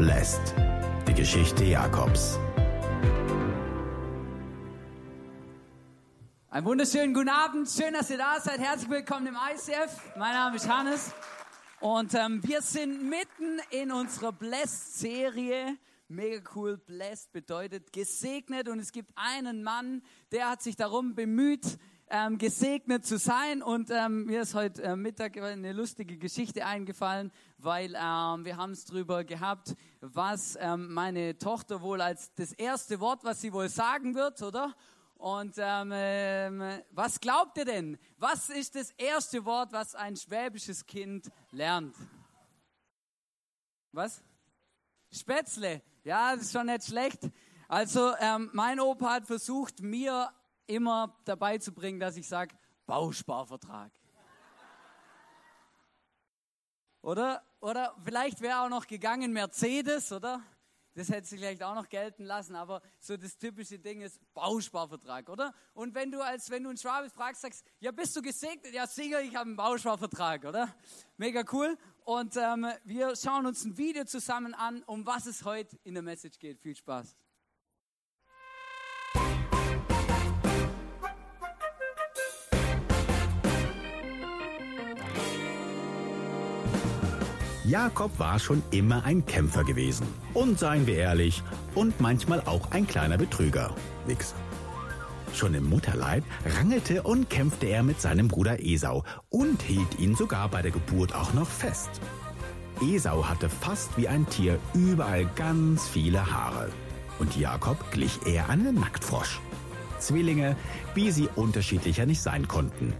Blessed. Die Geschichte Jakobs. Einen wunderschönen guten Abend. Schön, dass ihr da seid. Herzlich willkommen im ICF. Mein Name ist Hannes. Und ähm, wir sind mitten in unserer Blessed-Serie. Mega cool. Blessed bedeutet gesegnet. Und es gibt einen Mann, der hat sich darum bemüht, ähm, gesegnet zu sein. Und ähm, mir ist heute äh, Mittag eine lustige Geschichte eingefallen, weil ähm, wir haben es drüber gehabt, was ähm, meine Tochter wohl als das erste Wort, was sie wohl sagen wird, oder? Und ähm, ähm, was glaubt ihr denn? Was ist das erste Wort, was ein schwäbisches Kind lernt? Was? Spätzle. Ja, das ist schon nicht schlecht. Also ähm, mein Opa hat versucht, mir immer dabei zu bringen, dass ich sage, Bausparvertrag. Oder? Oder vielleicht wäre auch noch gegangen Mercedes, oder? Das hätte sich vielleicht auch noch gelten lassen, aber so das typische Ding ist Bausparvertrag, oder? Und wenn du als wenn du einen Schwabe fragst, sagst, ja, bist du gesegnet? Ja, sicher, ich habe einen Bausparvertrag, oder? Mega cool. Und ähm, wir schauen uns ein Video zusammen an, um was es heute in der Message geht. Viel Spaß. Jakob war schon immer ein Kämpfer gewesen. Und seien wir ehrlich, und manchmal auch ein kleiner Betrüger. Nix. Schon im Mutterleib rangelte und kämpfte er mit seinem Bruder Esau und hielt ihn sogar bei der Geburt auch noch fest. Esau hatte fast wie ein Tier überall ganz viele Haare. Und Jakob glich eher einem Nacktfrosch. Zwillinge, wie sie unterschiedlicher nicht sein konnten.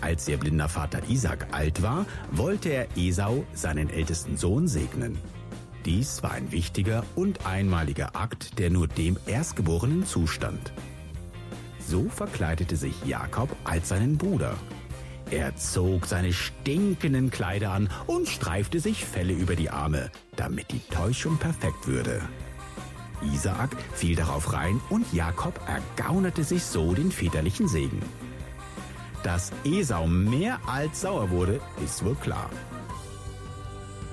Als ihr blinder Vater Isaac alt war, wollte er Esau, seinen ältesten Sohn, segnen. Dies war ein wichtiger und einmaliger Akt, der nur dem Erstgeborenen zustand. So verkleidete sich Jakob als seinen Bruder. Er zog seine stinkenden Kleider an und streifte sich Felle über die Arme, damit die Täuschung perfekt würde. Isaak fiel darauf rein und Jakob ergaunerte sich so den väterlichen Segen. Dass Esau mehr als sauer wurde, ist wohl klar.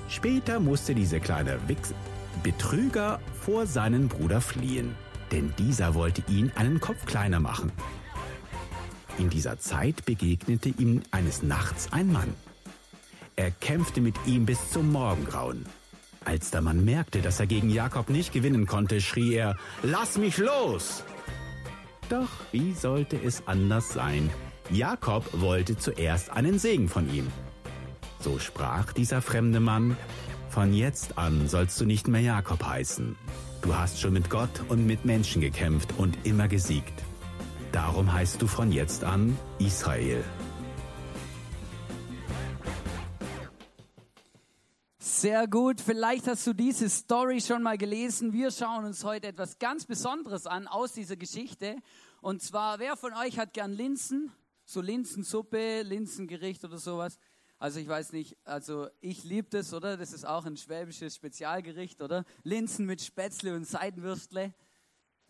Später musste dieser kleine Wichs Betrüger vor seinen Bruder fliehen, denn dieser wollte ihn einen Kopf kleiner machen. In dieser Zeit begegnete ihm eines Nachts ein Mann. Er kämpfte mit ihm bis zum Morgengrauen. Als der Mann merkte, dass er gegen Jakob nicht gewinnen konnte, schrie er, Lass mich los! Doch wie sollte es anders sein? Jakob wollte zuerst einen Segen von ihm. So sprach dieser fremde Mann, von jetzt an sollst du nicht mehr Jakob heißen. Du hast schon mit Gott und mit Menschen gekämpft und immer gesiegt. Darum heißt du von jetzt an Israel. Sehr gut. Vielleicht hast du diese Story schon mal gelesen. Wir schauen uns heute etwas ganz Besonderes an aus dieser Geschichte. Und zwar, wer von euch hat gern Linsen? So Linsensuppe, Linsengericht oder sowas. Also ich weiß nicht, also ich liebe das, oder? Das ist auch ein schwäbisches Spezialgericht, oder? Linsen mit Spätzle und Seidenwürstle.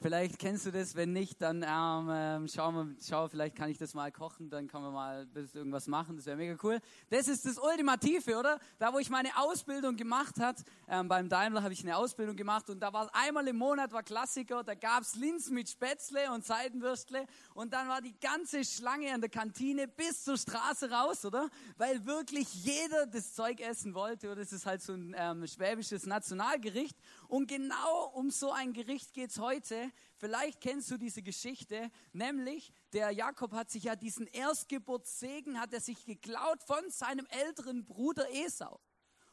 Vielleicht kennst du das, wenn nicht, dann ähm, ähm, schau, mal, schau, vielleicht kann ich das mal kochen, dann kann man mal irgendwas machen, das wäre mega cool. Das ist das Ultimative, oder? Da, wo ich meine Ausbildung gemacht hat, ähm, beim Daimler habe ich eine Ausbildung gemacht und da war einmal im Monat war Klassiker, da gab's Linsen mit Spätzle und Seidenwürstle und dann war die ganze Schlange an der Kantine bis zur Straße raus, oder? Weil wirklich jeder das Zeug essen wollte, oder? Das ist halt so ein ähm, schwäbisches Nationalgericht und genau um so ein Gericht geht's heute Vielleicht kennst du diese Geschichte, nämlich der Jakob hat sich ja diesen Erstgeburtssegen, hat er sich geklaut von seinem älteren Bruder Esau.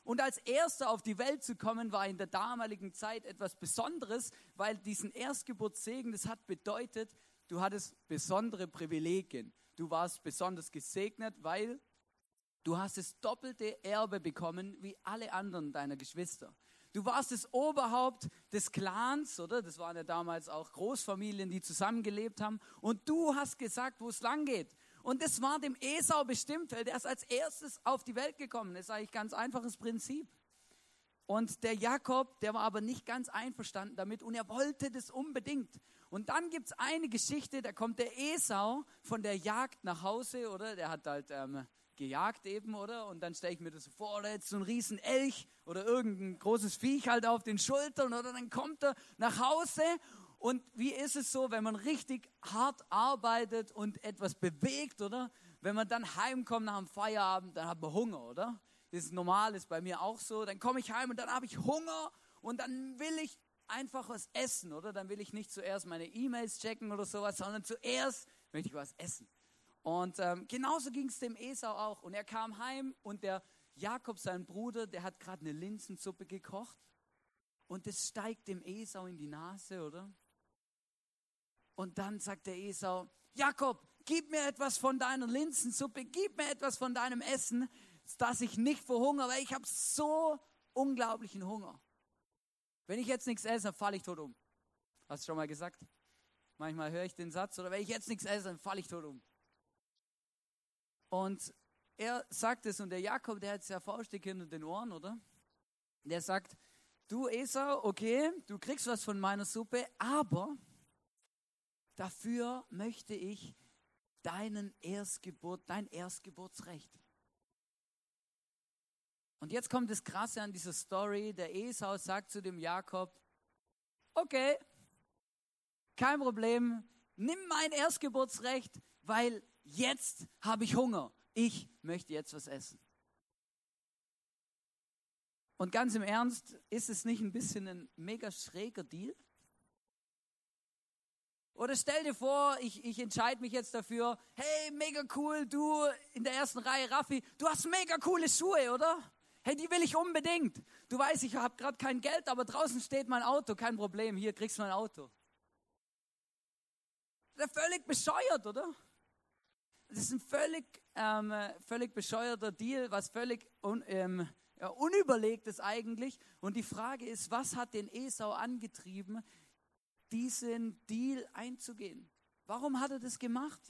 Und als Erster auf die Welt zu kommen, war in der damaligen Zeit etwas Besonderes, weil diesen Erstgeburtssegen, das hat bedeutet, du hattest besondere Privilegien. Du warst besonders gesegnet, weil du hast das doppelte Erbe bekommen wie alle anderen deiner Geschwister. Du warst das Oberhaupt des Clans, oder? Das waren ja damals auch Großfamilien, die zusammengelebt haben. Und du hast gesagt, wo es lang geht. Und das war dem Esau bestimmt, weil der ist als erstes auf die Welt gekommen. Das ist eigentlich ein ganz einfaches Prinzip. Und der Jakob, der war aber nicht ganz einverstanden damit und er wollte das unbedingt. Und dann gibt es eine Geschichte, da kommt der Esau von der Jagd nach Hause, oder? Der hat halt ähm, gejagt eben, oder? Und dann stelle ich mir das so vor, oder jetzt so ein riesen Elch oder irgendein großes Viech halt auf den Schultern, oder dann kommt er nach Hause und wie ist es so, wenn man richtig hart arbeitet und etwas bewegt, oder? Wenn man dann heimkommt nach dem Feierabend, dann hat man Hunger, oder? Das ist normal, ist bei mir auch so. Dann komme ich heim und dann habe ich Hunger und dann will ich einfach was essen, oder? Dann will ich nicht zuerst meine E-Mails checken oder sowas, sondern zuerst möchte ich was essen. Und ähm, genauso ging es dem Esau auch. Und er kam heim und der Jakob, sein Bruder, der hat gerade eine Linsensuppe gekocht. Und das steigt dem Esau in die Nase, oder? Und dann sagt der Esau, Jakob, gib mir etwas von deiner Linsensuppe, gib mir etwas von deinem Essen, dass ich nicht verhungere, weil ich habe so unglaublichen Hunger. Wenn ich jetzt nichts esse, dann falle ich tot um. Hast du schon mal gesagt? Manchmal höre ich den Satz, oder wenn ich jetzt nichts esse, dann falle ich tot um. Und er sagt es, und der Jakob, der hat es ja faustdick hinter den Ohren, oder? Der sagt, du Esau, okay, du kriegst was von meiner Suppe, aber dafür möchte ich deinen Erstgeburt, dein Erstgeburtsrecht. Und jetzt kommt das Krasse an dieser Story. Der Esau sagt zu dem Jakob, okay, kein Problem, nimm mein Erstgeburtsrecht, weil jetzt habe ich Hunger. Ich möchte jetzt was essen. Und ganz im Ernst, ist es nicht ein bisschen ein mega schräger Deal? Oder stell dir vor, ich, ich entscheide mich jetzt dafür, hey, mega cool, du in der ersten Reihe, Raffi, du hast mega coole Schuhe, oder? Hey, die will ich unbedingt. Du weißt, ich habe gerade kein Geld, aber draußen steht mein Auto, kein Problem, hier kriegst du mein Auto. Das ist völlig bescheuert, oder? Das ist ein völlig, ähm, völlig bescheuerter Deal, was völlig un, ähm, ja, unüberlegt ist eigentlich. Und die Frage ist, was hat den Esau angetrieben, diesen Deal einzugehen? Warum hat er das gemacht?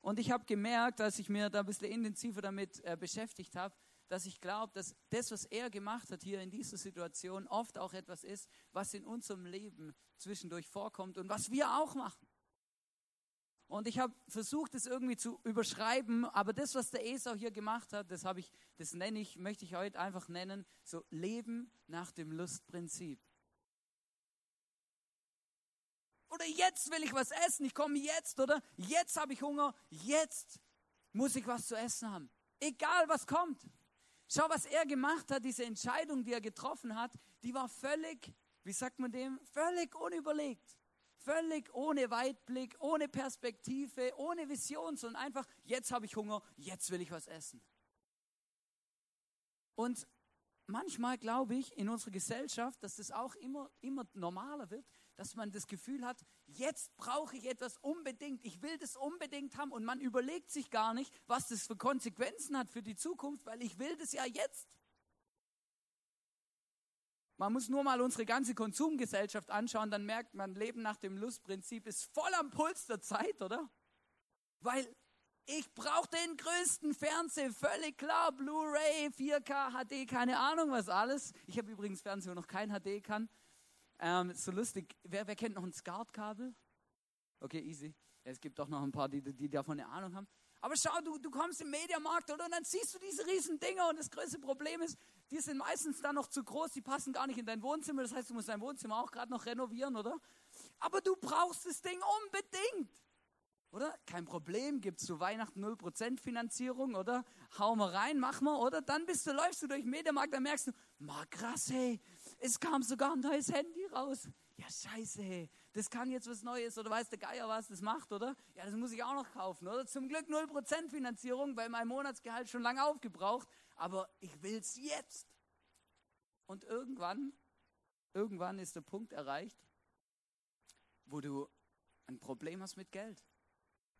Und ich habe gemerkt, als ich mir da ein bisschen intensiver damit äh, beschäftigt habe, dass ich glaube, dass das, was er gemacht hat hier in dieser Situation, oft auch etwas ist, was in unserem Leben zwischendurch vorkommt und was wir auch machen. Und ich habe versucht, das irgendwie zu überschreiben, aber das, was der Esau hier gemacht hat, das habe ich, das nenne ich, möchte ich heute einfach nennen, so Leben nach dem Lustprinzip. Oder jetzt will ich was essen, ich komme jetzt, oder? Jetzt habe ich Hunger, jetzt muss ich was zu essen haben. Egal was kommt. Schau, was er gemacht hat, diese Entscheidung, die er getroffen hat, die war völlig, wie sagt man dem, völlig unüberlegt. Völlig ohne Weitblick, ohne Perspektive, ohne Vision, sondern einfach, jetzt habe ich Hunger, jetzt will ich was essen. Und manchmal glaube ich in unserer Gesellschaft, dass das auch immer, immer normaler wird, dass man das Gefühl hat, jetzt brauche ich etwas unbedingt, ich will das unbedingt haben und man überlegt sich gar nicht, was das für Konsequenzen hat für die Zukunft, weil ich will das ja jetzt. Man muss nur mal unsere ganze Konsumgesellschaft anschauen, dann merkt man, Leben nach dem Lustprinzip ist voll am Puls der Zeit, oder? Weil ich brauche den größten Fernseher, völlig klar, Blu-ray, 4K, HD, keine Ahnung was alles. Ich habe übrigens Fernseher, wo noch kein HD kann. Ähm, so lustig. Wer, wer kennt noch ein SCART-Kabel? Okay, easy. Es gibt auch noch ein paar, die, die davon eine Ahnung haben. Aber schau, du, du kommst im Mediamarkt oder, und dann siehst du diese riesen Dinger und das größte Problem ist, die sind meistens dann noch zu groß, die passen gar nicht in dein Wohnzimmer. Das heißt, du musst dein Wohnzimmer auch gerade noch renovieren, oder? Aber du brauchst das Ding unbedingt. Oder? Kein Problem, gibt zu Weihnachten 0% Finanzierung, oder? Hau mal rein, mach mal, oder? Dann bist du, läufst du durch den Mediamarkt, dann merkst du, ma krass, hey, es kam sogar ein neues Handy raus. Ja, scheiße, hey, das kann jetzt was Neues, oder weiß der Geier, was das macht, oder? Ja, das muss ich auch noch kaufen, oder? Zum Glück 0% Finanzierung, weil mein Monatsgehalt schon lange aufgebraucht, aber ich will es jetzt. Und irgendwann, irgendwann ist der Punkt erreicht, wo du ein Problem hast mit Geld.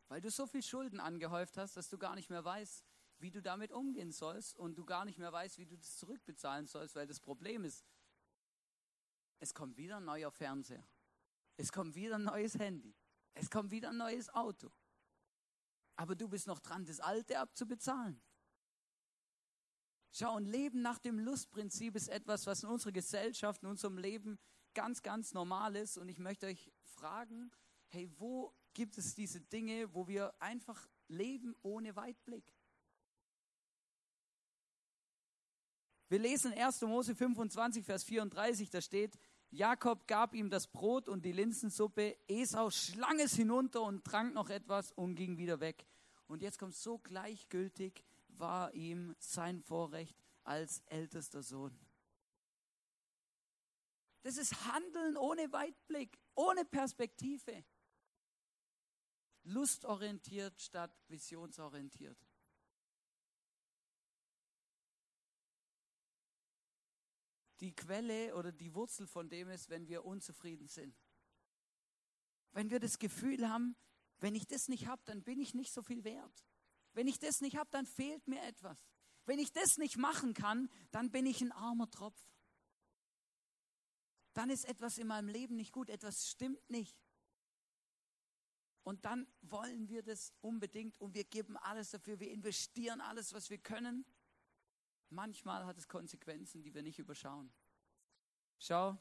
Weil du so viel Schulden angehäuft hast, dass du gar nicht mehr weißt, wie du damit umgehen sollst und du gar nicht mehr weißt, wie du das zurückbezahlen sollst, weil das Problem ist, es kommt wieder ein neuer Fernseher. Es kommt wieder ein neues Handy. Es kommt wieder ein neues Auto. Aber du bist noch dran, das alte abzubezahlen. Schau, ein Leben nach dem Lustprinzip ist etwas, was in unserer Gesellschaft, in unserem Leben ganz, ganz normal ist. Und ich möchte euch fragen, hey, wo gibt es diese Dinge, wo wir einfach leben ohne Weitblick. Wir lesen 1. Mose 25, Vers 34, da steht, Jakob gab ihm das Brot und die Linsensuppe, Esau schlang es hinunter und trank noch etwas und ging wieder weg. Und jetzt kommt so gleichgültig war ihm sein Vorrecht als ältester Sohn. Das ist Handeln ohne Weitblick, ohne Perspektive. Lustorientiert statt visionsorientiert. Die Quelle oder die Wurzel von dem ist, wenn wir unzufrieden sind. Wenn wir das Gefühl haben, wenn ich das nicht habe, dann bin ich nicht so viel wert. Wenn ich das nicht habe, dann fehlt mir etwas. Wenn ich das nicht machen kann, dann bin ich ein armer Tropf. Dann ist etwas in meinem Leben nicht gut, etwas stimmt nicht. Und dann wollen wir das unbedingt und wir geben alles dafür, wir investieren alles, was wir können. Manchmal hat es Konsequenzen, die wir nicht überschauen. Schau,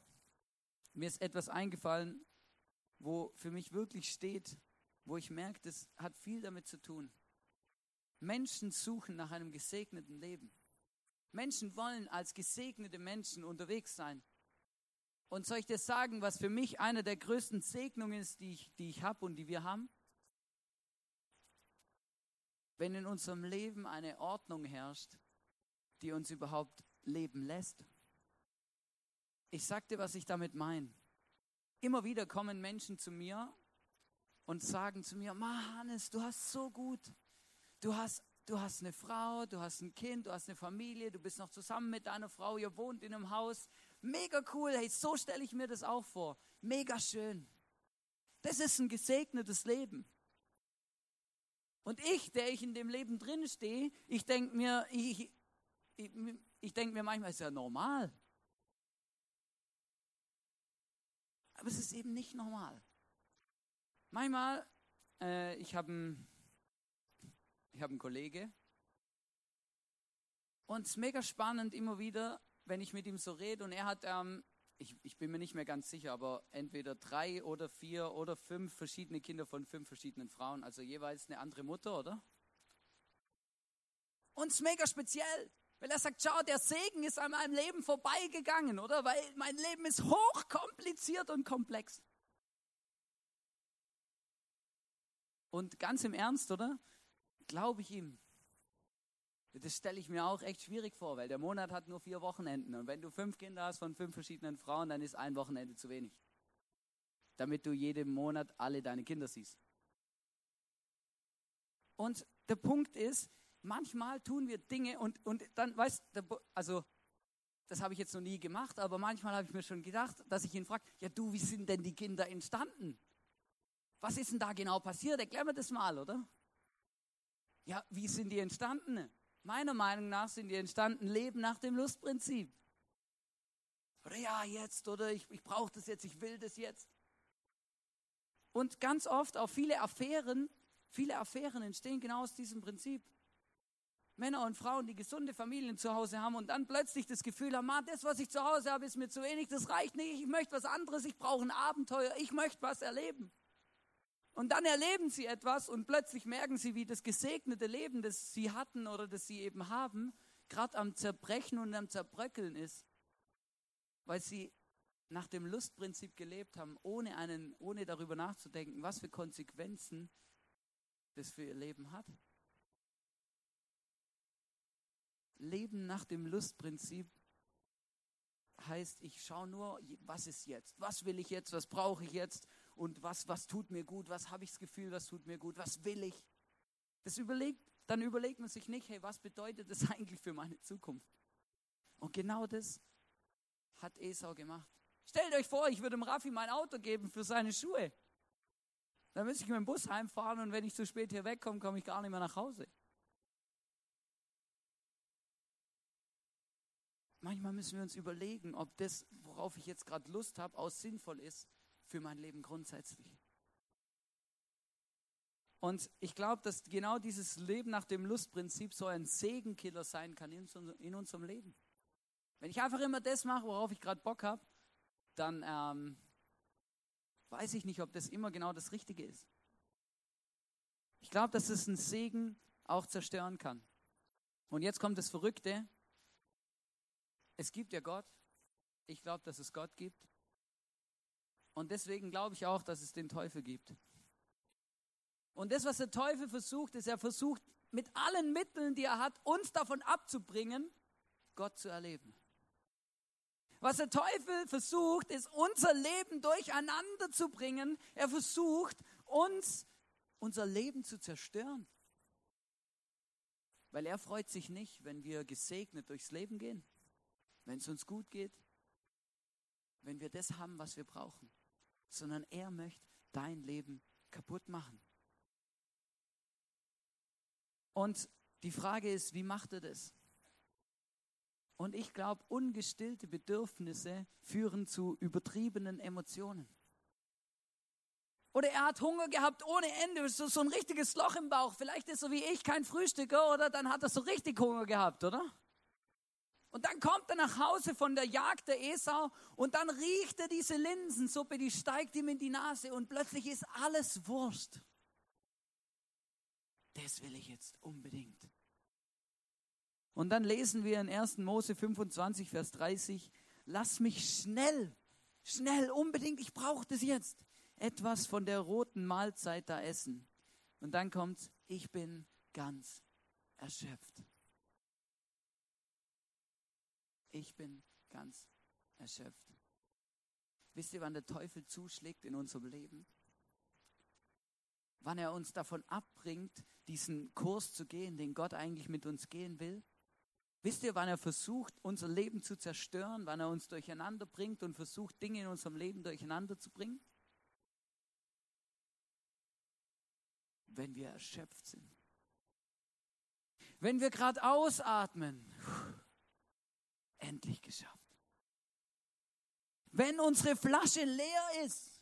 mir ist etwas eingefallen, wo für mich wirklich steht, wo ich merke, das hat viel damit zu tun. Menschen suchen nach einem gesegneten Leben. Menschen wollen als gesegnete Menschen unterwegs sein. Und soll ich dir sagen, was für mich eine der größten Segnungen ist, die ich, die ich habe und die wir haben? Wenn in unserem Leben eine Ordnung herrscht, die uns überhaupt leben lässt. Ich sag dir, was ich damit meine. Immer wieder kommen Menschen zu mir und sagen zu mir, Hannes, du hast so gut, du hast, du hast eine Frau, du hast ein Kind, du hast eine Familie, du bist noch zusammen mit deiner Frau, ihr wohnt in einem Haus. Mega cool, hey, so stelle ich mir das auch vor. Mega schön. Das ist ein gesegnetes Leben. Und ich, der ich in dem Leben drin stehe, ich denke mir, ich, ich, ich denke mir manchmal, ist ja normal. Aber es ist eben nicht normal. Manchmal, äh, ich habe einen, hab einen Kollege und es ist mega spannend immer wieder, wenn ich mit ihm so rede und er hat, ähm, ich, ich bin mir nicht mehr ganz sicher, aber entweder drei oder vier oder fünf verschiedene Kinder von fünf verschiedenen Frauen, also jeweils eine andere Mutter, oder? Und es ist mega speziell. Weil er sagt, schau, der Segen ist an meinem Leben vorbeigegangen, oder? Weil mein Leben ist hochkompliziert und komplex. Und ganz im Ernst, oder? Glaube ich ihm. Das stelle ich mir auch echt schwierig vor, weil der Monat hat nur vier Wochenenden. Und wenn du fünf Kinder hast von fünf verschiedenen Frauen, dann ist ein Wochenende zu wenig. Damit du jeden Monat alle deine Kinder siehst. Und der Punkt ist, manchmal tun wir Dinge und, und dann, weißt du, also das habe ich jetzt noch nie gemacht, aber manchmal habe ich mir schon gedacht, dass ich ihn frage, ja du, wie sind denn die Kinder entstanden? Was ist denn da genau passiert? Erklär mir das mal, oder? Ja, wie sind die entstanden? Meiner Meinung nach sind die entstanden, leben nach dem Lustprinzip. Oder ja, jetzt, oder ich, ich brauche das jetzt, ich will das jetzt. Und ganz oft auch viele Affären, viele Affären entstehen genau aus diesem Prinzip. Männer und Frauen, die gesunde Familien zu Hause haben und dann plötzlich das Gefühl haben, das, was ich zu Hause habe, ist mir zu wenig, das reicht nicht, ich möchte was anderes, ich brauche ein Abenteuer, ich möchte was erleben. Und dann erleben sie etwas und plötzlich merken sie, wie das gesegnete Leben, das sie hatten oder das sie eben haben, gerade am Zerbrechen und am Zerbröckeln ist, weil sie nach dem Lustprinzip gelebt haben, ohne, einen, ohne darüber nachzudenken, was für Konsequenzen das für ihr Leben hat. Leben nach dem Lustprinzip heißt, ich schaue nur, was ist jetzt? Was will ich jetzt? Was brauche ich jetzt? Und was, was tut mir gut? Was habe ich das Gefühl, was tut mir gut? Was will ich? Das überlegt, dann überlegt man sich nicht, hey, was bedeutet das eigentlich für meine Zukunft? Und genau das hat Esau gemacht. Stellt euch vor, ich würde dem Raffi mein Auto geben für seine Schuhe. Dann müsste ich mit dem Bus heimfahren und wenn ich zu spät hier wegkomme, komme ich gar nicht mehr nach Hause. Manchmal müssen wir uns überlegen, ob das, worauf ich jetzt gerade Lust habe, auch sinnvoll ist für mein Leben grundsätzlich. Und ich glaube, dass genau dieses Leben nach dem Lustprinzip so ein Segenkiller sein kann in, unserem Leben. Wenn ich einfach immer das mache, worauf ich gerade Bock habe, dann ähm, weiß ich nicht, ob das immer genau das Richtige ist. Ich glaube, dass es einen Segen auch zerstören kann. Und jetzt kommt das Verrückte. Es gibt ja Gott. Ich glaube, dass es Gott gibt. Und deswegen glaube ich auch, dass es den Teufel gibt. Und das, was der Teufel versucht, ist, er versucht mit allen Mitteln, die er hat, uns davon abzubringen, Gott zu erleben. Was der Teufel versucht, ist, unser Leben durcheinander zu bringen. Er versucht, uns unser Leben zu zerstören. Weil er freut sich nicht, wenn wir gesegnet durchs Leben gehen, wenn es uns gut geht, wenn wir das haben, was wir brauchen, sondern er möchte dein Leben kaputt machen. Und die Frage ist, wie macht er das? Und ich glaube, ungestillte Bedürfnisse führen zu übertriebenen Emotionen. Oder er hat Hunger gehabt ohne Ende, so, ein richtiges Loch im Bauch. Vielleicht ist er wie ich kein Frühstücker, oder dann hat er so richtig Hunger gehabt, oder? Und dann kommt er nach Hause von der Jagd der Esau und dann riecht er diese Linsensuppe, die steigt ihm in die Nase und plötzlich ist alles Wurst. Das will ich jetzt unbedingt. Und dann lesen wir in 1. Mose 25, Vers 30, lass mich schnell, schnell, unbedingt, ich brauche das jetzt, etwas von der roten Mahlzeit da essen. Und dann kommt, ich bin ganz erschöpft. Ich bin ganz erschöpft. Wisst ihr, wann der Teufel zuschlägt in unserem Leben? Wann er uns davon abbringt, diesen Kurs zu gehen, den Gott eigentlich mit uns gehen will? Wisst ihr, wann er versucht, unser Leben zu zerstören, wann er uns durcheinander bringt und versucht, Dinge in unserem Leben durcheinander zu bringen? Wenn wir erschöpft sind. Wenn wir gerade ausatmen. Endlich geschafft. Wenn unsere Flasche leer ist.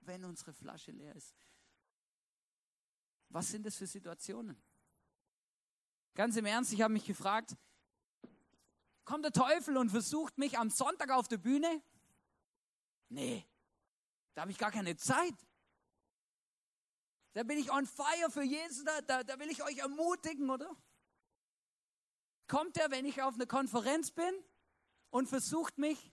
Wenn unsere Flasche leer ist. Was sind das für Situationen? Ganz im Ernst, ich habe mich gefragt, kommt der Teufel und versucht mich am Sonntag auf der Bühne? Nee, da habe ich gar keine Zeit. Da bin ich on fire für Jesus, da, da, da will ich euch ermutigen, oder? Kommt er, wenn ich auf einer Konferenz bin und versucht mich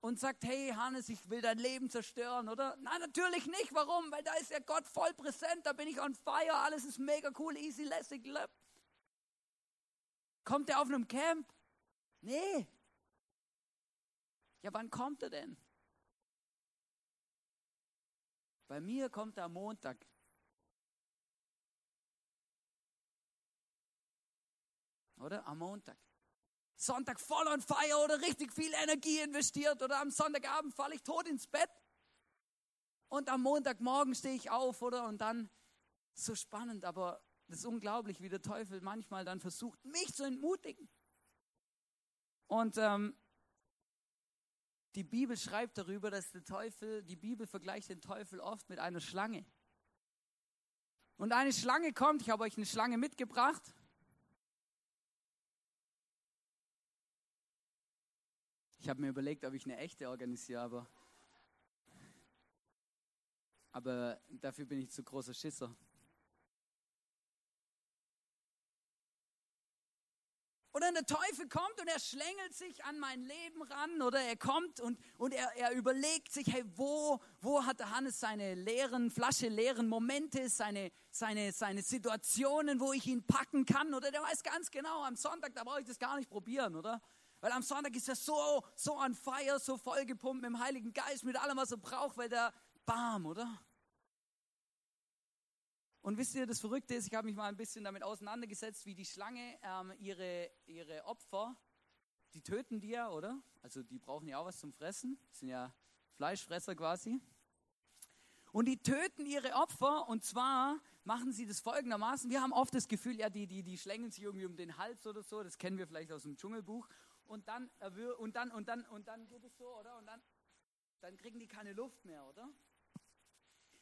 und sagt, hey Hannes, ich will dein Leben zerstören, oder? Nein, natürlich nicht. Warum? Weil da ist ja Gott voll präsent, da bin ich on fire, alles ist mega cool, easy, lässig, löpp. Kommt er auf einem Camp? Nee. Ja, wann kommt er denn? Bei mir kommt er am Montag. Oder? Am Montag. Sonntag voll on fire oder richtig viel Energie investiert oder am Sonntagabend falle ich tot ins Bett. Und am Montagmorgen stehe ich auf, oder? Und dann so spannend, aber das ist unglaublich, wie der Teufel manchmal dann versucht, mich zu entmutigen. Und ähm, die Bibel schreibt darüber, dass der Teufel, die Bibel vergleicht den Teufel oft mit einer Schlange. Und eine Schlange kommt, ich habe euch eine Schlange mitgebracht. Ich habe mir überlegt, ob ich eine echte organisiere, aber, aber dafür bin ich zu großer Schisser. Oder der Teufel kommt und er schlängelt sich an mein Leben ran oder er kommt und, und er, er überlegt sich, hey, wo, wo hat der Hannes seine leeren, Flasche leeren Momente, seine, seine, seine Situationen, wo ich ihn packen kann oder der weiß ganz genau, am Sonntag, da brauche ich das gar nicht probieren, oder? Weil am Sonntag ist er so, so on fire, so vollgepumpt mit dem Heiligen Geist, mit allem, was er braucht, weil der bam, oder? Und wisst ihr, das Verrückte ist, ich habe mich mal ein bisschen damit auseinandergesetzt, wie die Schlange ähm, ihre, ihre Opfer, die töten die ja, oder? Also die brauchen ja auch was zum Fressen, das sind ja Fleischfresser quasi. Und die töten ihre Opfer und zwar machen sie das folgendermaßen. Wir haben oft das Gefühl, ja, die, die, die schlängeln sich irgendwie um den Hals oder so, das kennen wir vielleicht aus dem Dschungelbuch. Und dann, und dann, und dann, und dann geht es so, oder? Und dann, dann kriegen die keine Luft mehr, oder?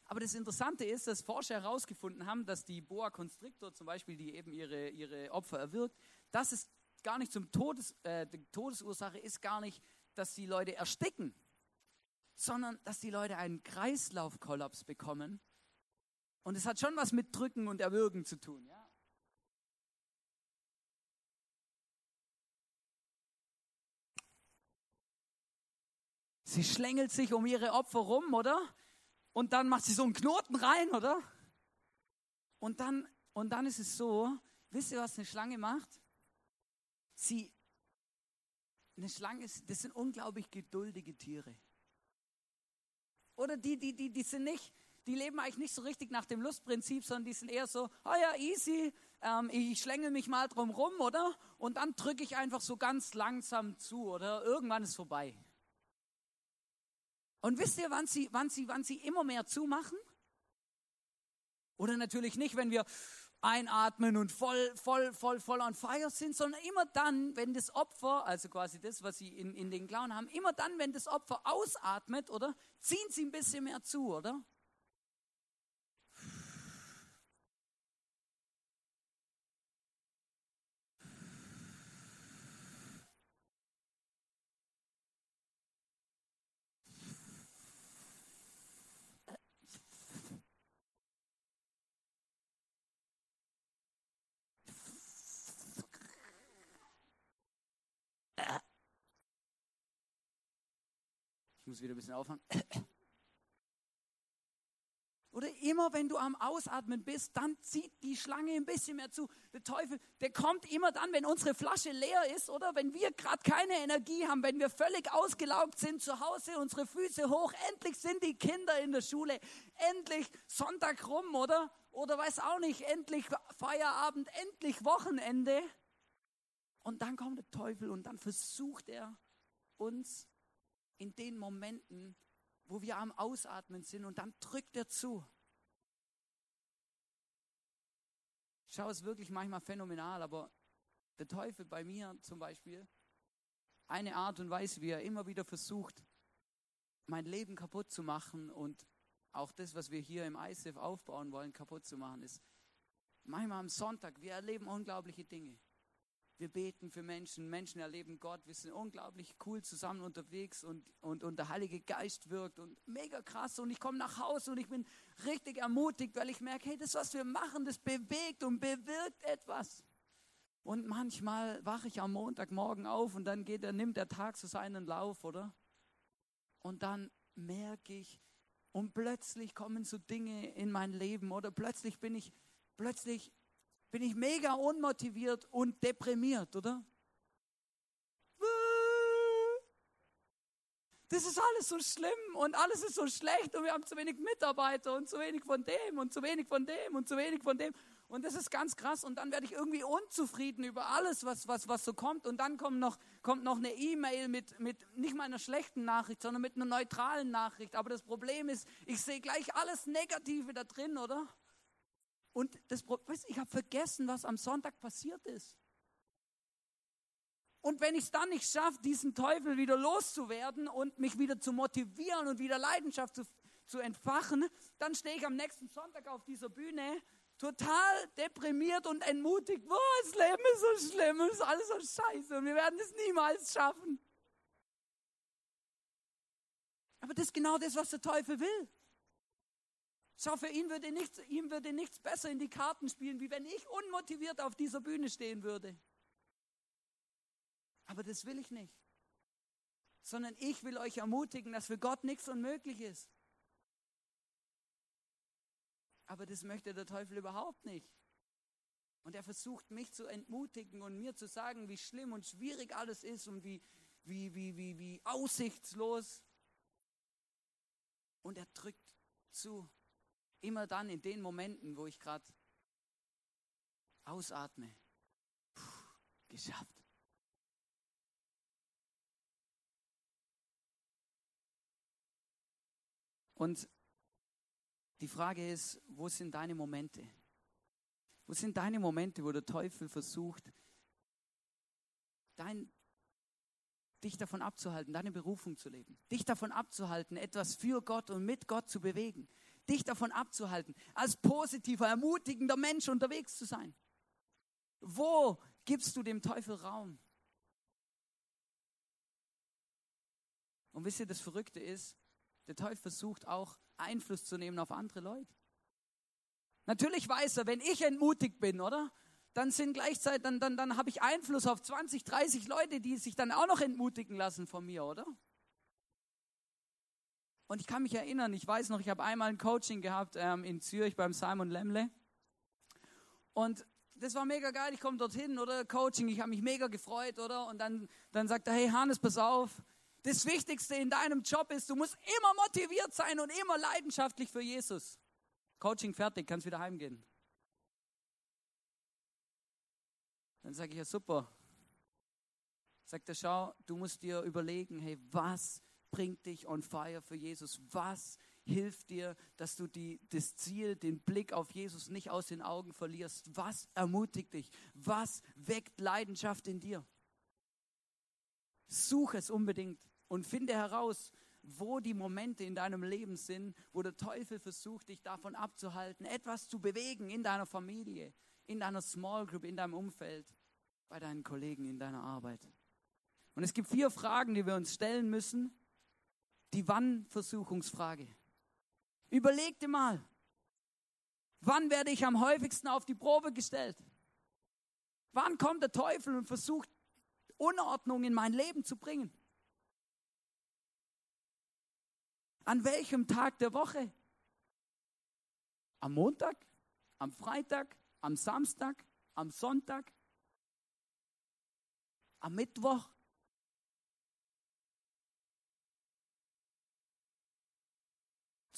Aber das Interessante ist, dass Forscher herausgefunden haben, dass die Boa Constrictor zum Beispiel, die eben ihre, ihre Opfer erwirkt, dass es gar nicht zum Todes, äh, Todesursache ist gar nicht, dass die Leute ersticken, sondern dass die Leute einen Kreislaufkollaps bekommen Und es hat schon was mit Drücken und Erwürgen zu tun. Ja? Sie schlängelt sich um ihre Opfer rum, oder? Und dann macht sie so einen Knoten rein, oder? Und dann, und dann ist es so, wisst ihr, was eine Schlange macht? Sie, eine Schlange, das sind unglaublich geduldige Tiere. Oder die, die, die, die sind nicht, die leben eigentlich nicht so richtig nach dem Lustprinzip, sondern die sind eher so, oh ja, easy, ähm, ich schlänge mich mal drum rum, oder? Und dann drücke ich einfach so ganz langsam zu, oder? Irgendwann ist vorbei. Und wisst ihr, wann sie, wann sie, wann sie immer mehr zumachen? Oder natürlich nicht, wenn wir einatmen und voll, voll, voll, voll on fire sind, sondern immer dann, wenn das Opfer, also quasi das, was sie in, in den Klauen haben, immer dann, wenn das Opfer ausatmet, oder? Ziehen sie ein bisschen mehr zu, oder? Muss wieder ein bisschen aufhören. Oder immer wenn du am Ausatmen bist, dann zieht die Schlange ein bisschen mehr zu. Der Teufel, der kommt immer dann, wenn unsere Flasche leer ist oder wenn wir gerade keine Energie haben, wenn wir völlig ausgelaugt sind zu Hause, unsere Füße hoch, endlich sind die Kinder in der Schule, endlich Sonntag rum, oder? Oder weiß auch nicht, endlich Feierabend, endlich Wochenende. Und dann kommt der Teufel und dann versucht er uns in den Momenten, wo wir am Ausatmen sind und dann drückt er zu. Schau, es wirklich manchmal phänomenal, aber der Teufel bei mir zum Beispiel, eine Art und Weise, wie er immer wieder versucht, mein Leben kaputt zu machen und auch das, was wir hier im ISF aufbauen wollen, kaputt zu machen, ist manchmal am Sonntag, wir erleben unglaubliche Dinge. Wir beten für Menschen, Menschen erleben Gott, wir sind unglaublich cool zusammen unterwegs und, und, und der Heilige Geist wirkt und mega krass und ich komme nach Hause und ich bin richtig ermutigt, weil ich merke, hey, das, was wir machen, das bewegt und bewirkt etwas. Und manchmal wache ich am Montagmorgen auf und dann geht er, nimmt der Tag so seinen Lauf, oder? Und dann merke ich, und plötzlich kommen so Dinge in mein Leben, oder plötzlich bin ich, plötzlich bin ich mega unmotiviert und deprimiert, oder? Das ist alles so schlimm und alles ist so schlecht und wir haben zu wenig Mitarbeiter und zu wenig von dem und zu wenig von dem und zu wenig von dem. Und das ist ganz krass. Und dann werde ich irgendwie unzufrieden über alles, was, was, was so kommt. Und dann kommt noch, kommt noch eine E-Mail mit, mit nicht mal einer schlechten Nachricht, sondern mit einer neutralen Nachricht. Aber das Problem ist, ich sehe gleich alles Negative da drin, oder? Und das, ich habe vergessen, was am Sonntag passiert ist. Und wenn ich es dann nicht schaffe, diesen Teufel wieder loszuwerden und mich wieder zu motivieren und wieder Leidenschaft zu, zu entfachen, dann stehe ich am nächsten Sonntag auf dieser Bühne total deprimiert und entmutigt. Boah, das Leben ist so schlimm, es ist alles so scheiße und wir werden es niemals schaffen. Aber das ist genau das, was der Teufel will. Schau, für ihn würde, nichts, ihm würde nichts besser in die Karten spielen, wie wenn ich unmotiviert auf dieser Bühne stehen würde. Aber das will ich nicht. Sondern ich will euch ermutigen, dass für Gott nichts unmöglich ist. Aber das möchte der Teufel überhaupt nicht. Und er versucht mich zu entmutigen und mir zu sagen, wie schlimm und schwierig alles ist und wie, wie, wie, wie, wie aussichtslos. Und er drückt zu. Immer dann in den Momenten, wo ich gerade ausatme. Puh, geschafft. Und die Frage ist, wo sind deine Momente? Wo sind deine Momente, wo der Teufel versucht, dein, dich davon abzuhalten, deine Berufung zu leben, dich davon abzuhalten, etwas für Gott und mit Gott zu bewegen, dich davon abzuhalten, als positiver, ermutigender Mensch unterwegs zu sein? Wo gibst du dem Teufel Raum? Und wisst ihr, das Verrückte ist, der Teufel versucht auch Einfluss zu nehmen auf andere Leute. Natürlich weiß er, wenn ich entmutigt bin, oder? Dann sind gleichzeitig, dann, dann, dann habe ich Einfluss auf 20, 30 Leute, die sich dann auch noch entmutigen lassen von mir, oder? Und ich kann mich erinnern, ich weiß noch, ich habe einmal ein Coaching gehabt ähm, in Zürich beim Simon Lemle. Und das war mega geil, ich komme dorthin, oder? Coaching, ich habe mich mega gefreut, oder? Und dann, dann sagt er, hey Hannes, pass auf, das Wichtigste in deinem Job ist, du musst immer motiviert sein und immer leidenschaftlich für Jesus. Coaching fertig, kannst wieder heimgehen. Dann sage ich, ja super. Sagt er, schau, du musst dir überlegen, hey, was bringt dich on fire für Jesus? Was hilft dir, dass du die, das Ziel, den Blick auf Jesus nicht aus den Augen verlierst? Was ermutigt dich? Was weckt Leidenschaft in dir? Such es unbedingt und finde heraus, wo die Momente in deinem Leben sind, wo der Teufel versucht, dich davon abzuhalten, etwas zu bewegen in deiner Familie, in deiner Small Group, in deinem Umfeld, bei deinen Kollegen, in deiner Arbeit. Und es gibt vier Fragen, die wir uns stellen müssen. Die Wann-Versuchungsfrage. Überleg dir mal, wann werde ich am häufigsten auf die Probe gestellt? Wann kommt der Teufel und versucht, Unordnung in mein Leben zu bringen? An welchem Tag der Woche? Am Montag? Am Freitag? Am Samstag? Am Sonntag? Am Mittwoch?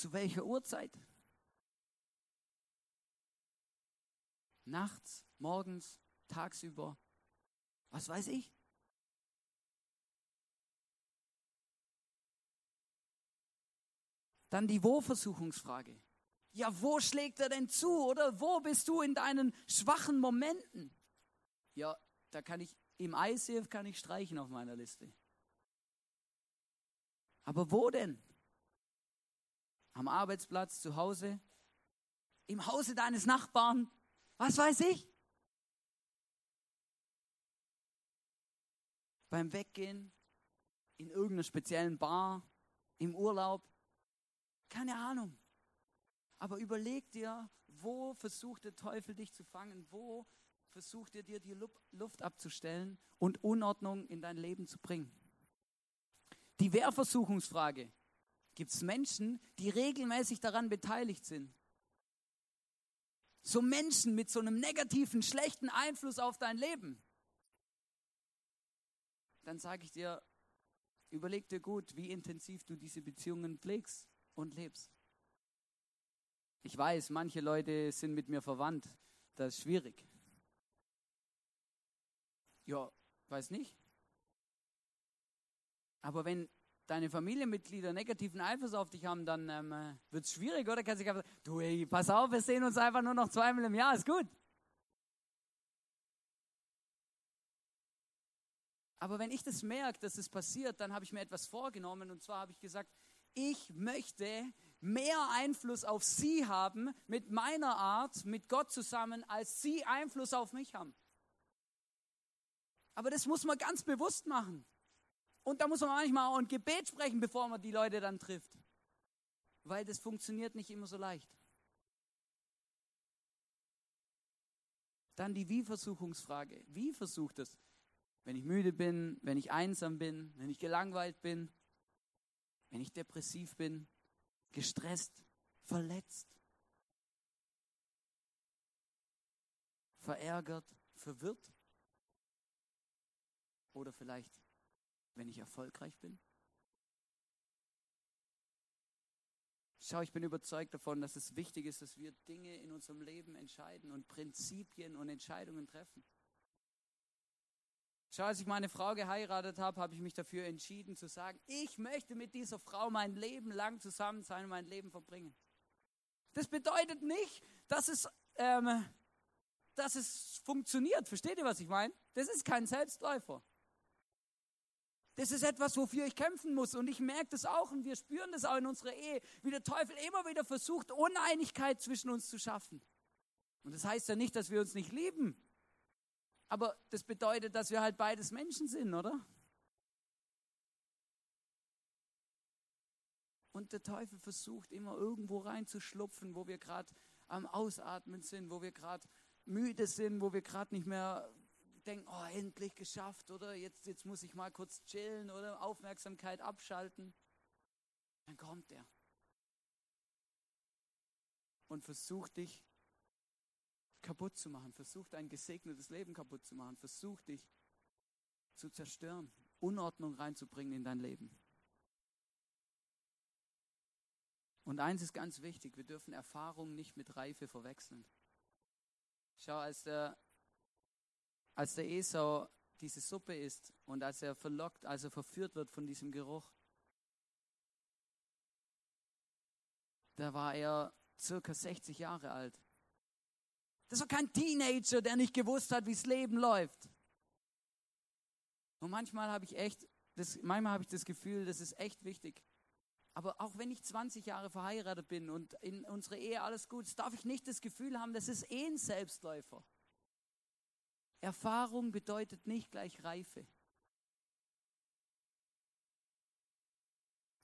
Zu welcher Uhrzeit? Nachts, morgens, tagsüber? Was weiß ich? Dann die Wo-Versuchungsfrage. Ja, wo schlägt er denn zu? Oder wo bist du in deinen schwachen Momenten? Ja, da kann ich, im ICF kann ich streichen auf meiner Liste. Aber wo denn? Am Arbeitsplatz, zu Hause? Im Hause deines Nachbarn? Was weiß ich? Beim Weggehen? In irgendeiner speziellen Bar? Im Urlaub? Keine Ahnung. Aber überleg dir, wo versucht der Teufel dich zu fangen? Wo versucht er dir die Luft abzustellen und Unordnung in dein Leben zu bringen? Die Wehrversuchungsfrage. Gibt es Menschen, die regelmäßig daran beteiligt sind? So Menschen mit so einem negativen, schlechten Einfluss auf dein Leben. Dann sage ich dir, überleg dir gut, wie intensiv du diese Beziehungen pflegst und lebst. Ich weiß, manche Leute sind mit mir verwandt. Das ist schwierig. Ja, weiß nicht. Aber wenn deine Familienmitglieder negativen Einfluss auf dich haben, dann ähm, äh, wird es schwierig, oder? Kannst du du, ey, pass auf, wir sehen uns einfach nur noch zweimal im Jahr, ist gut. Aber wenn ich das merke, dass es passiert, dann habe ich mir etwas vorgenommen und zwar habe ich gesagt, ich möchte mehr Einfluss auf sie haben mit meiner Art, mit Gott zusammen, als sie Einfluss auf mich haben. Aber das muss man ganz bewusst machen. Und da muss man manchmal auch ein Gebet sprechen, bevor man die Leute dann trifft. Weil das funktioniert nicht immer so leicht. Dann die Wie-Versuchungsfrage. Wie versucht es? Wenn ich müde bin, wenn ich einsam bin, wenn ich gelangweilt bin, wenn ich depressiv bin, gestresst, verletzt, verärgert, verwirrt? Oder vielleicht, wenn ich erfolgreich bin? Schau, ich bin überzeugt davon, dass es wichtig ist, dass wir Dinge in unserem Leben entscheiden und Prinzipien und Entscheidungen treffen. Schau, als ich meine Frau geheiratet habe, habe ich mich dafür entschieden zu sagen, ich möchte mit dieser Frau mein Leben lang zusammen sein und mein Leben verbringen. Das bedeutet nicht, dass es, ähm, dass es funktioniert. Versteht ihr, was ich meine? Das ist kein Selbstläufer. Das ist etwas, wofür ich kämpfen muss. Und ich merke das auch und wir spüren das auch in unserer Ehe, wie der Teufel immer wieder versucht, Uneinigkeit zwischen uns zu schaffen. Und das heißt ja nicht, dass wir uns nicht lieben. Aber das bedeutet, dass wir halt beides Menschen sind, oder? Und der Teufel versucht immer irgendwo reinzuschlupfen, wo wir gerade am Ausatmen sind, wo wir gerade müde sind, wo wir gerade nicht mehr denken, oh, endlich geschafft, oder? Jetzt, jetzt muss ich mal kurz chillen oder Aufmerksamkeit abschalten. Dann kommt er und versucht dich kaputt zu machen, versucht ein gesegnetes Leben kaputt zu machen, versucht dich zu zerstören, Unordnung reinzubringen in dein Leben. Und eins ist ganz wichtig, wir dürfen Erfahrung nicht mit Reife verwechseln. Schau, als der, als der Esau diese Suppe isst und als er verlockt, als er verführt wird von diesem Geruch, da war er circa 60 Jahre alt. Das war kein Teenager, der nicht gewusst hat, wie das Leben läuft. Und manchmal habe ich echt, das, manchmal habe ich das Gefühl, das ist echt wichtig. Aber auch wenn ich 20 Jahre verheiratet bin und in unserer Ehe alles gut ist, darf ich nicht das Gefühl haben, das ist eh ein Selbstläufer. Erfahrung bedeutet nicht gleich Reife.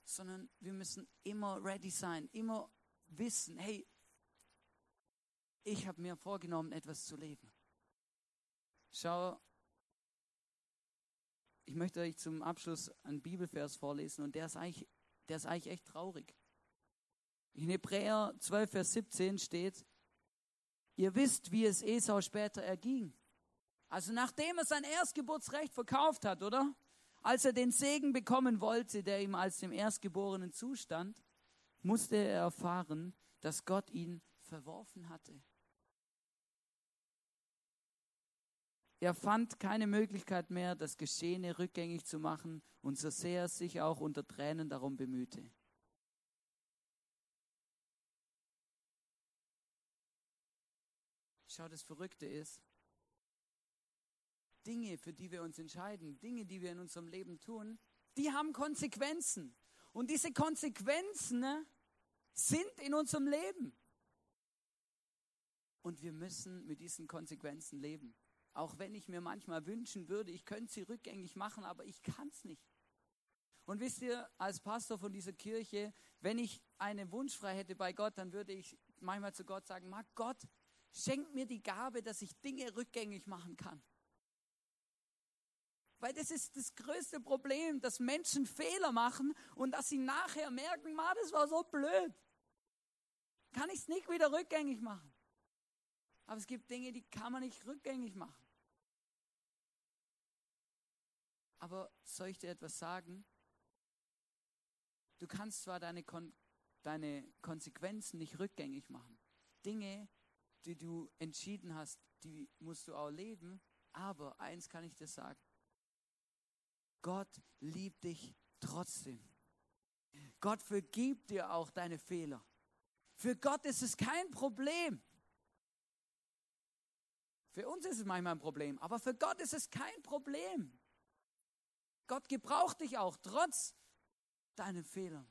Sondern wir müssen immer ready sein, immer wissen, hey, ich habe mir vorgenommen, etwas zu leben. Schau, ich möchte euch zum Abschluss einen Bibelvers vorlesen und der ist eigentlich, der ist eigentlich echt traurig. In Hebräer 12, Vers 17 steht, ihr wisst, wie es Esau später erging. Also nachdem er sein Erstgeburtsrecht verkauft hat, oder? Als er den Segen bekommen wollte, der ihm als dem Erstgeborenen zustand, musste er erfahren, dass Gott ihn verworfen hatte. Er fand keine Möglichkeit mehr, das Geschehene rückgängig zu machen und so sehr er sich auch unter Tränen darum bemühte. Schau, das Verrückte ist, Dinge, für die wir uns entscheiden, Dinge, die wir in unserem Leben tun, die haben Konsequenzen. Und diese Konsequenzen ne, sind in unserem Leben. Und wir müssen mit diesen Konsequenzen leben. Auch wenn ich mir manchmal wünschen würde, ich könnte sie rückgängig machen, aber ich kann es nicht. Und wisst ihr, als Pastor von dieser Kirche, wenn ich eine Wunschfreiheit hätte bei Gott, dann würde ich manchmal zu Gott sagen, mag Gott, schenk mir die Gabe, dass ich Dinge rückgängig machen kann. Weil das ist das größte Problem, dass Menschen Fehler machen und dass sie nachher merken, ma, das war so blöd. Kann ich es nicht wieder rückgängig machen. Aber es gibt Dinge, die kann man nicht rückgängig machen. Aber soll ich dir etwas sagen? Du kannst zwar deine, Kon deine Konsequenzen nicht rückgängig machen. Dinge, die du entschieden hast, die musst du auch leben. Aber eins kann ich dir sagen. Gott liebt dich trotzdem. Gott vergibt dir auch deine Fehler. Für Gott ist es kein Problem. Für uns ist es manchmal ein Problem, aber für Gott ist es kein Problem. Gott gebraucht dich auch trotz deinen Fehlern.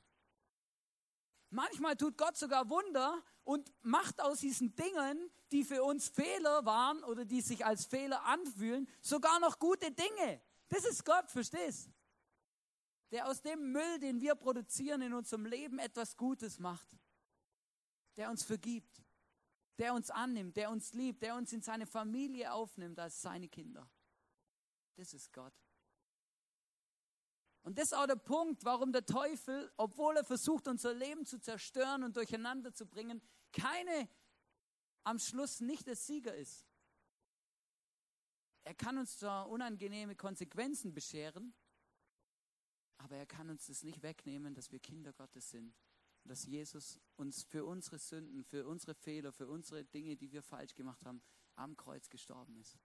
Manchmal tut Gott sogar Wunder und macht aus diesen Dingen, die für uns Fehler waren oder die sich als Fehler anfühlen, sogar noch gute Dinge. Das ist Gott, verstehst? Der aus dem Müll, den wir produzieren in unserem Leben, etwas Gutes macht. Der uns vergibt, der uns annimmt, der uns liebt, der uns in seine Familie aufnimmt als seine Kinder. Das ist Gott. Und das ist auch der Punkt, warum der Teufel, obwohl er versucht, unser Leben zu zerstören und durcheinander zu bringen, keine am Schluss nicht der Sieger ist. Er kann uns zwar unangenehme Konsequenzen bescheren, aber er kann uns das nicht wegnehmen, dass wir Kinder Gottes sind. Und dass Jesus uns für unsere Sünden, für unsere Fehler, für unsere Dinge, die wir falsch gemacht haben, am Kreuz gestorben ist.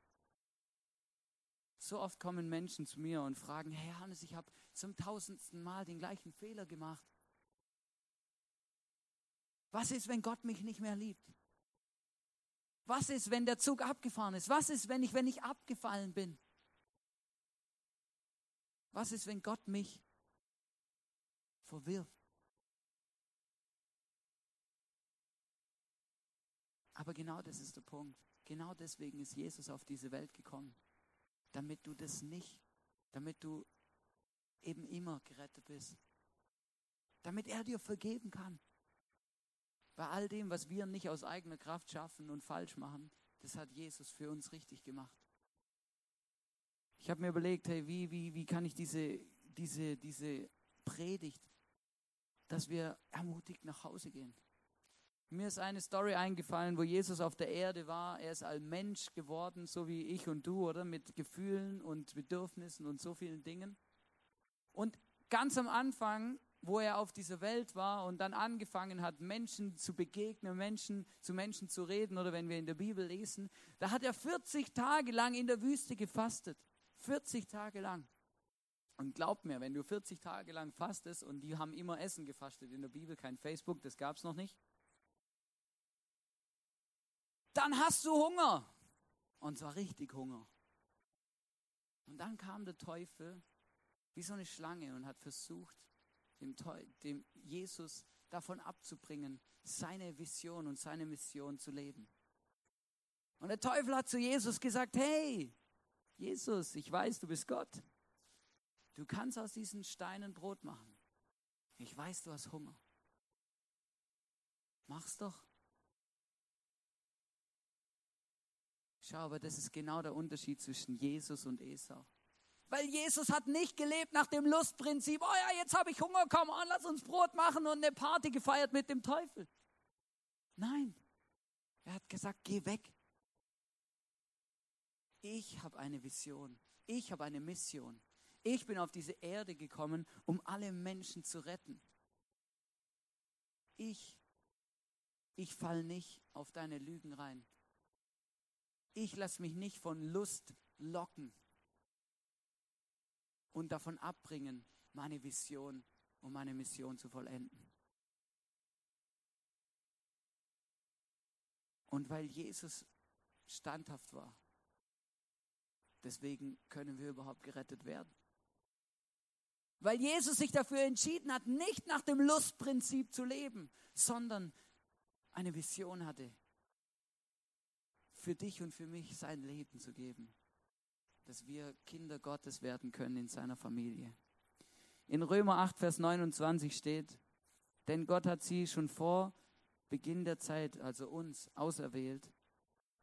So oft kommen Menschen zu mir und fragen, Herr Hannes, ich habe zum tausendsten Mal den gleichen Fehler gemacht. Was ist, wenn Gott mich nicht mehr liebt? Was ist, wenn der Zug abgefahren ist? Was ist, wenn ich, wenn ich abgefallen bin? Was ist, wenn Gott mich verwirft? Aber genau das ist der Punkt. Genau deswegen ist Jesus auf diese Welt gekommen damit du das nicht, damit du eben immer gerettet bist. Damit er dir vergeben kann. Bei all dem, was wir nicht aus eigener Kraft schaffen und falsch machen, das hat Jesus für uns richtig gemacht. Ich habe mir überlegt, hey, wie, wie, wie kann ich diese, diese, diese Predigt, dass wir ermutigt nach Hause gehen. Mir ist eine Story eingefallen, wo Jesus auf der Erde war. Er ist ein Mensch geworden, so wie ich und du, oder? Mit Gefühlen und Bedürfnissen und so vielen Dingen. Und ganz am Anfang, wo er auf dieser Welt war und dann angefangen hat, Menschen zu begegnen, Menschen zu Menschen zu reden, oder wenn wir in der Bibel lesen, da hat er 40 Tage lang in der Wüste gefastet. 40 Tage lang. Und glaub mir, wenn du 40 Tage lang fastest und die haben immer Essen gefastet in der Bibel, kein Facebook, das gab es noch nicht, dann hast du Hunger. Und zwar richtig Hunger. Und dann kam der Teufel wie so eine Schlange und hat versucht, dem, dem Jesus davon abzubringen, seine Vision und seine Mission zu leben. Und der Teufel hat zu Jesus gesagt, hey, Jesus, ich weiß, du bist Gott. Du kannst aus diesen Steinen Brot machen. Ich weiß, du hast Hunger. Mach's doch. Schau, aber das ist genau der Unterschied zwischen Jesus und Esau. Weil Jesus hat nicht gelebt nach dem Lustprinzip, oh ja, jetzt habe ich Hunger, komm an, lass uns Brot machen und eine Party gefeiert mit dem Teufel. Nein, er hat gesagt, geh weg. Ich habe eine Vision, ich habe eine Mission. Ich bin auf diese Erde gekommen, um alle Menschen zu retten. Ich, ich fall nicht auf deine Lügen rein. Ich lasse mich nicht von Lust locken und davon abbringen, meine Vision und meine Mission zu vollenden. Und weil Jesus standhaft war, deswegen können wir überhaupt gerettet werden. Weil Jesus sich dafür entschieden hat, nicht nach dem Lustprinzip zu leben, sondern eine Vision hatte, für dich und für mich sein Leben zu geben, dass wir Kinder Gottes werden können in seiner Familie. In Römer 8, Vers 29 steht, denn Gott hat sie schon vor Beginn der Zeit, also uns, auserwählt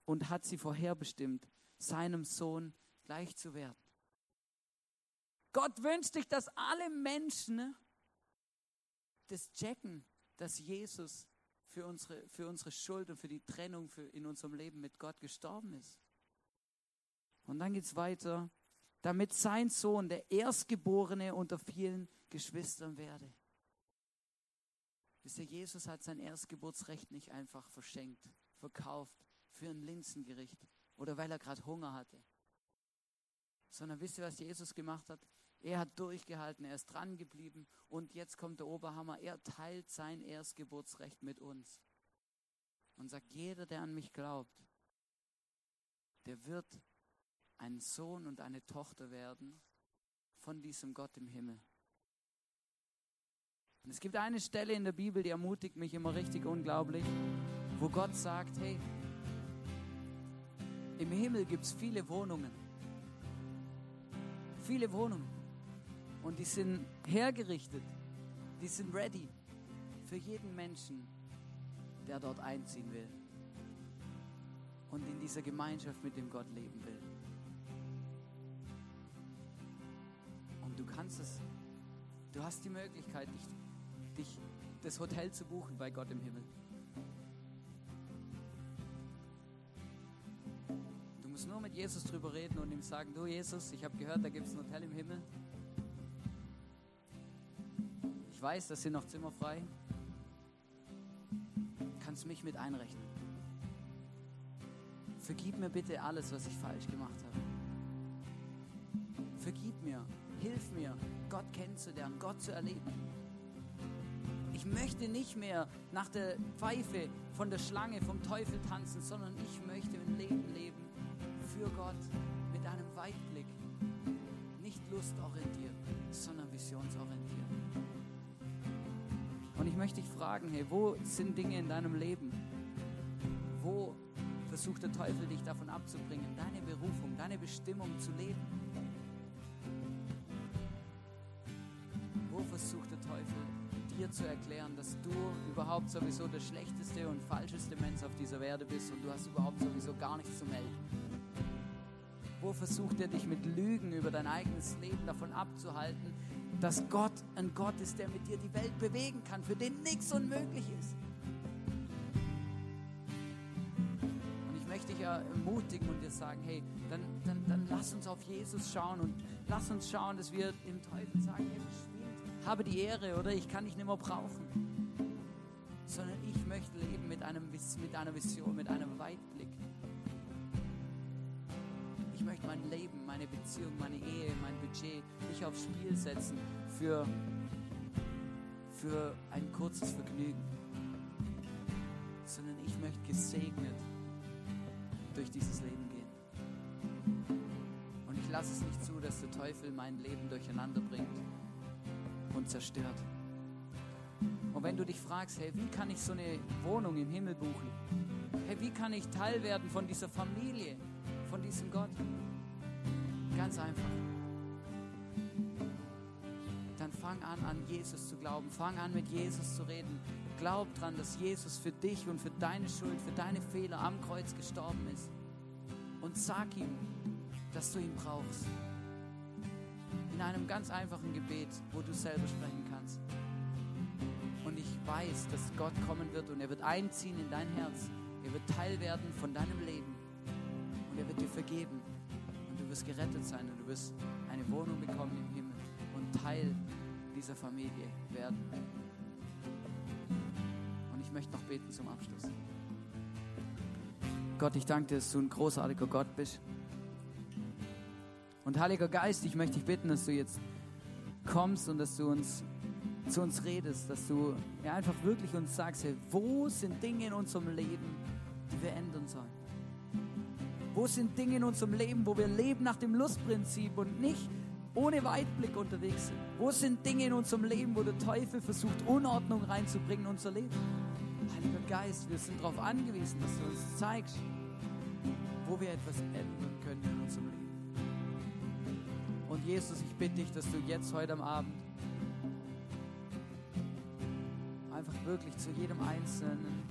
und hat sie vorherbestimmt, seinem Sohn gleich zu werden. Gott wünscht sich, dass alle Menschen das checken, dass Jesus für unsere, für unsere Schuld und für die Trennung für in unserem Leben mit Gott gestorben ist. Und dann geht es weiter, damit sein Sohn der Erstgeborene unter vielen Geschwistern werde. Wisst ihr, Jesus hat sein Erstgeburtsrecht nicht einfach verschenkt, verkauft für ein Linsengericht oder weil er gerade Hunger hatte. Sondern wisst ihr, was Jesus gemacht hat? Er hat durchgehalten, er ist dran geblieben und jetzt kommt der Oberhammer. Er teilt sein Erstgeburtsrecht mit uns und sagt, jeder, der an mich glaubt, der wird ein Sohn und eine Tochter werden von diesem Gott im Himmel. Und es gibt eine Stelle in der Bibel, die ermutigt mich immer richtig unglaublich, wo Gott sagt, hey, im Himmel gibt es viele Wohnungen. Viele Wohnungen. Und die sind hergerichtet, die sind ready für jeden Menschen, der dort einziehen will und in dieser Gemeinschaft mit dem Gott leben will. Kannst es, du hast die Möglichkeit, dich, dich das Hotel zu buchen bei Gott im Himmel. Du musst nur mit Jesus drüber reden und ihm sagen, du Jesus, ich habe gehört, da gibt es ein Hotel im Himmel. Ich weiß, das sind noch Zimmer frei. Kannst mich mit einrechnen. Vergib mir bitte alles, was ich falsch gemacht habe. Vergib mir, hilf mir, Gott kennenzulernen, Gott zu erleben. Ich möchte nicht mehr nach der Pfeife von der Schlange, vom Teufel tanzen, sondern ich möchte ein Leben leben für Gott mit einem Weitblick. Nicht lustorientiert, sondern visionsorientiert. Und ich möchte dich fragen, hey, wo sind Dinge in deinem Leben? Wo versucht der Teufel dich davon abzubringen, deine Berufung, deine Bestimmung zu leben? Versucht der Teufel dir zu erklären, dass du überhaupt sowieso der schlechteste und falscheste Mensch auf dieser Erde bist und du hast überhaupt sowieso gar nichts zu melden. Wo versucht er dich mit Lügen über dein eigenes Leben davon abzuhalten, dass Gott ein Gott ist, der mit dir die Welt bewegen kann, für den nichts unmöglich ist? Und ich möchte dich ermutigen und dir sagen, hey, dann, dann, dann lass uns auf Jesus schauen und lass uns schauen, dass wir dem Teufel sagen, hey, habe die Ehre oder ich kann dich nicht mehr brauchen. Sondern ich möchte leben mit, einem, mit einer Vision, mit einem Weitblick möchte mein Leben, meine Beziehung, meine Ehe, mein Budget nicht aufs Spiel setzen für, für ein kurzes Vergnügen, sondern ich möchte gesegnet durch dieses Leben gehen. Und ich lasse es nicht zu, dass der Teufel mein Leben durcheinander bringt und zerstört. Und wenn du dich fragst, hey, wie kann ich so eine Wohnung im Himmel buchen? Hey, wie kann ich Teil werden von dieser Familie, von diesem Gott? Ganz einfach. Dann fang an, an Jesus zu glauben. Fang an, mit Jesus zu reden. Glaub dran, dass Jesus für dich und für deine Schuld, für deine Fehler am Kreuz gestorben ist. Und sag ihm, dass du ihn brauchst. In einem ganz einfachen Gebet, wo du selber sprechen kannst. Und ich weiß, dass Gott kommen wird und er wird einziehen in dein Herz. Er wird Teil werden von deinem Leben. Und er wird dir vergeben du wirst gerettet sein und du wirst eine Wohnung bekommen im Himmel und Teil dieser Familie werden. Und ich möchte noch beten zum Abschluss. Gott, ich danke dir, dass du ein großartiger Gott bist. Und Heiliger Geist, ich möchte dich bitten, dass du jetzt kommst und dass du uns zu uns redest, dass du ja, einfach wirklich uns sagst, hey, wo sind Dinge in unserem Leben, die wir ändern sollen? Wo sind Dinge in unserem Leben, wo wir leben nach dem Lustprinzip und nicht ohne Weitblick unterwegs sind? Wo sind Dinge in unserem Leben, wo der Teufel versucht, Unordnung reinzubringen in unser Leben? Heiliger Geist, wir sind darauf angewiesen, dass du uns zeigst, wo wir etwas ändern Jesus, ich bitte dich, dass du jetzt heute am Abend einfach wirklich zu jedem Einzelnen,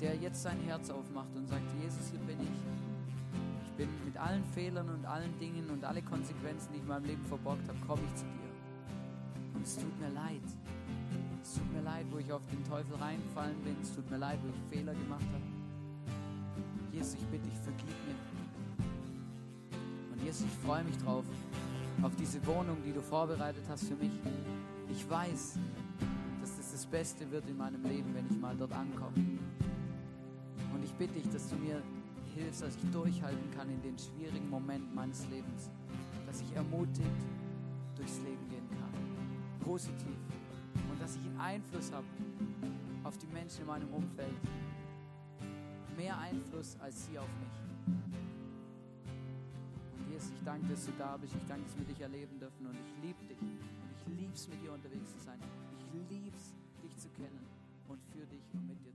der jetzt sein Herz aufmacht und sagt, Jesus, hier bin ich bin mit allen Fehlern und allen Dingen und alle Konsequenzen, die ich in meinem Leben verborgt habe, komme ich zu dir. Und es tut mir leid. Es tut mir leid, wo ich auf den Teufel reingefallen bin. Es tut mir leid, wo ich Fehler gemacht habe. Jesus, ich bitte dich, vergib mir. Und Jesus, ich freue mich drauf, auf diese Wohnung, die du vorbereitet hast für mich. Ich weiß, dass das das Beste wird in meinem Leben, wenn ich mal dort ankomme. Und ich bitte dich, dass du mir hilfst, dass ich durchhalten kann in den schwierigen Momenten meines Lebens, dass ich ermutigt durchs Leben gehen kann, positiv und dass ich einen Einfluss habe auf die Menschen in meinem Umfeld, mehr Einfluss als sie auf mich bist. Ich danke, dass du da bist. Ich danke, dass wir dich erleben dürfen. Und ich liebe dich. Und ich liebe es, mit dir unterwegs zu sein. Ich liebe es, dich zu kennen und für dich und mit dir.